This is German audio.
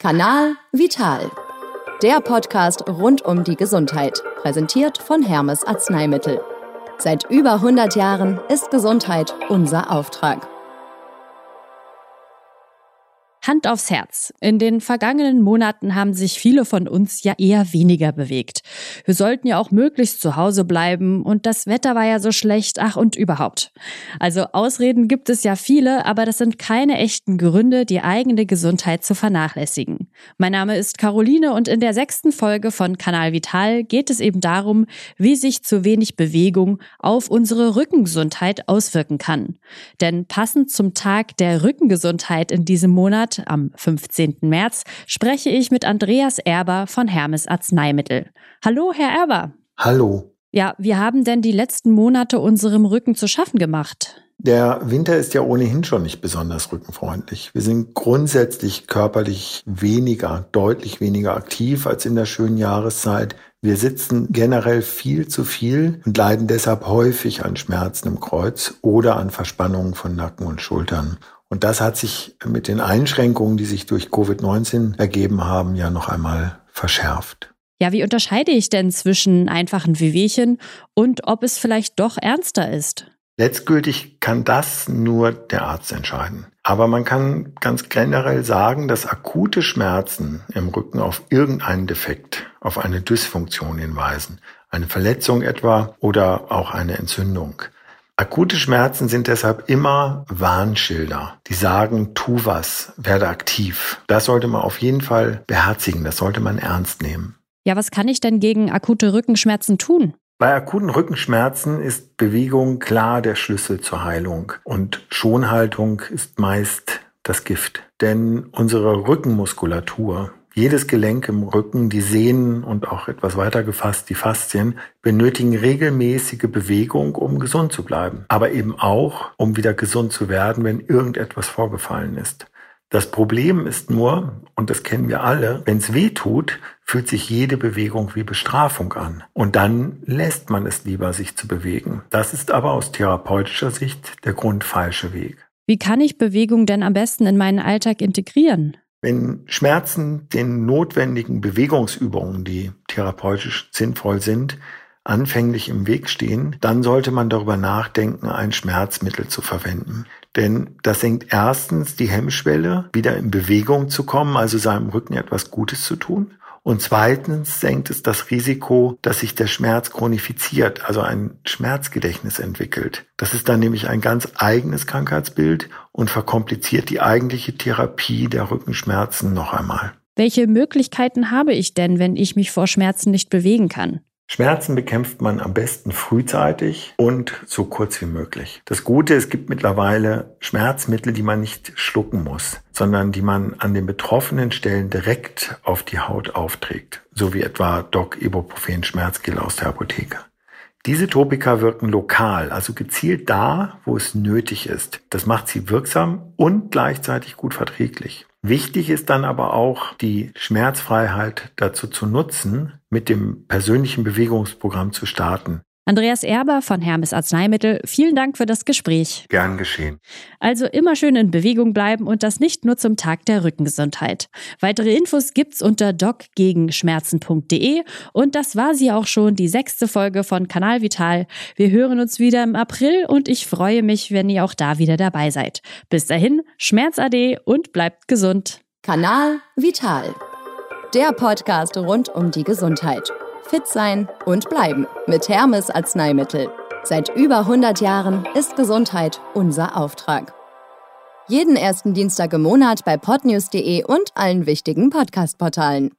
Kanal Vital. Der Podcast rund um die Gesundheit, präsentiert von Hermes Arzneimittel. Seit über 100 Jahren ist Gesundheit unser Auftrag. Hand aufs Herz. In den vergangenen Monaten haben sich viele von uns ja eher weniger bewegt. Wir sollten ja auch möglichst zu Hause bleiben und das Wetter war ja so schlecht, ach und überhaupt. Also Ausreden gibt es ja viele, aber das sind keine echten Gründe, die eigene Gesundheit zu vernachlässigen. Mein Name ist Caroline und in der sechsten Folge von Kanal Vital geht es eben darum, wie sich zu wenig Bewegung auf unsere Rückengesundheit auswirken kann. Denn passend zum Tag der Rückengesundheit in diesem Monat am 15. März, spreche ich mit Andreas Erber von Hermes Arzneimittel. Hallo, Herr Erber. Hallo. Ja, wie haben denn die letzten Monate unserem Rücken zu schaffen gemacht? Der Winter ist ja ohnehin schon nicht besonders rückenfreundlich. Wir sind grundsätzlich körperlich weniger, deutlich weniger aktiv als in der schönen Jahreszeit. Wir sitzen generell viel zu viel und leiden deshalb häufig an Schmerzen im Kreuz oder an Verspannungen von Nacken und Schultern. Und das hat sich mit den Einschränkungen, die sich durch Covid-19 ergeben haben, ja noch einmal verschärft. Ja, wie unterscheide ich denn zwischen einfachen Wehwehchen und ob es vielleicht doch ernster ist? Letztgültig kann das nur der Arzt entscheiden. Aber man kann ganz generell sagen, dass akute Schmerzen im Rücken auf irgendeinen Defekt, auf eine Dysfunktion hinweisen. Eine Verletzung etwa oder auch eine Entzündung. Akute Schmerzen sind deshalb immer Warnschilder, die sagen, tu was, werde aktiv. Das sollte man auf jeden Fall beherzigen, das sollte man ernst nehmen. Ja, was kann ich denn gegen akute Rückenschmerzen tun? Bei akuten Rückenschmerzen ist Bewegung klar der Schlüssel zur Heilung und Schonhaltung ist meist das Gift. Denn unsere Rückenmuskulatur, jedes Gelenk im Rücken, die Sehnen und auch etwas weiter gefasst die Faszien benötigen regelmäßige Bewegung, um gesund zu bleiben. Aber eben auch, um wieder gesund zu werden, wenn irgendetwas vorgefallen ist. Das Problem ist nur, und das kennen wir alle, wenn es weh tut, fühlt sich jede Bewegung wie Bestrafung an. Und dann lässt man es lieber, sich zu bewegen. Das ist aber aus therapeutischer Sicht der grundfalsche Weg. Wie kann ich Bewegung denn am besten in meinen Alltag integrieren? Wenn Schmerzen den notwendigen Bewegungsübungen, die therapeutisch sinnvoll sind, anfänglich im Weg stehen, dann sollte man darüber nachdenken, ein Schmerzmittel zu verwenden. Denn das senkt erstens die Hemmschwelle, wieder in Bewegung zu kommen, also seinem Rücken etwas Gutes zu tun. Und zweitens senkt es das Risiko, dass sich der Schmerz chronifiziert, also ein Schmerzgedächtnis entwickelt. Das ist dann nämlich ein ganz eigenes Krankheitsbild und verkompliziert die eigentliche Therapie der Rückenschmerzen noch einmal. Welche Möglichkeiten habe ich denn, wenn ich mich vor Schmerzen nicht bewegen kann? Schmerzen bekämpft man am besten frühzeitig und so kurz wie möglich. Das Gute, es gibt mittlerweile Schmerzmittel, die man nicht schlucken muss, sondern die man an den betroffenen Stellen direkt auf die Haut aufträgt, so wie etwa Doc Ibuprofen Schmerzgel aus der Apotheke. Diese Topika wirken lokal, also gezielt da, wo es nötig ist. Das macht sie wirksam und gleichzeitig gut verträglich. Wichtig ist dann aber auch, die Schmerzfreiheit dazu zu nutzen, mit dem persönlichen Bewegungsprogramm zu starten. Andreas Erber von Hermes Arzneimittel, vielen Dank für das Gespräch. Gern geschehen. Also immer schön in Bewegung bleiben und das nicht nur zum Tag der Rückengesundheit. Weitere Infos gibt's unter docgegenschmerzen.de und das war sie auch schon, die sechste Folge von Kanal Vital. Wir hören uns wieder im April und ich freue mich, wenn ihr auch da wieder dabei seid. Bis dahin, Schmerz AD und bleibt gesund. Kanal Vital. Der Podcast rund um die Gesundheit fit sein und bleiben mit Hermes Arzneimittel. Seit über 100 Jahren ist Gesundheit unser Auftrag. Jeden ersten Dienstag im Monat bei podnews.de und allen wichtigen Podcast-Portalen.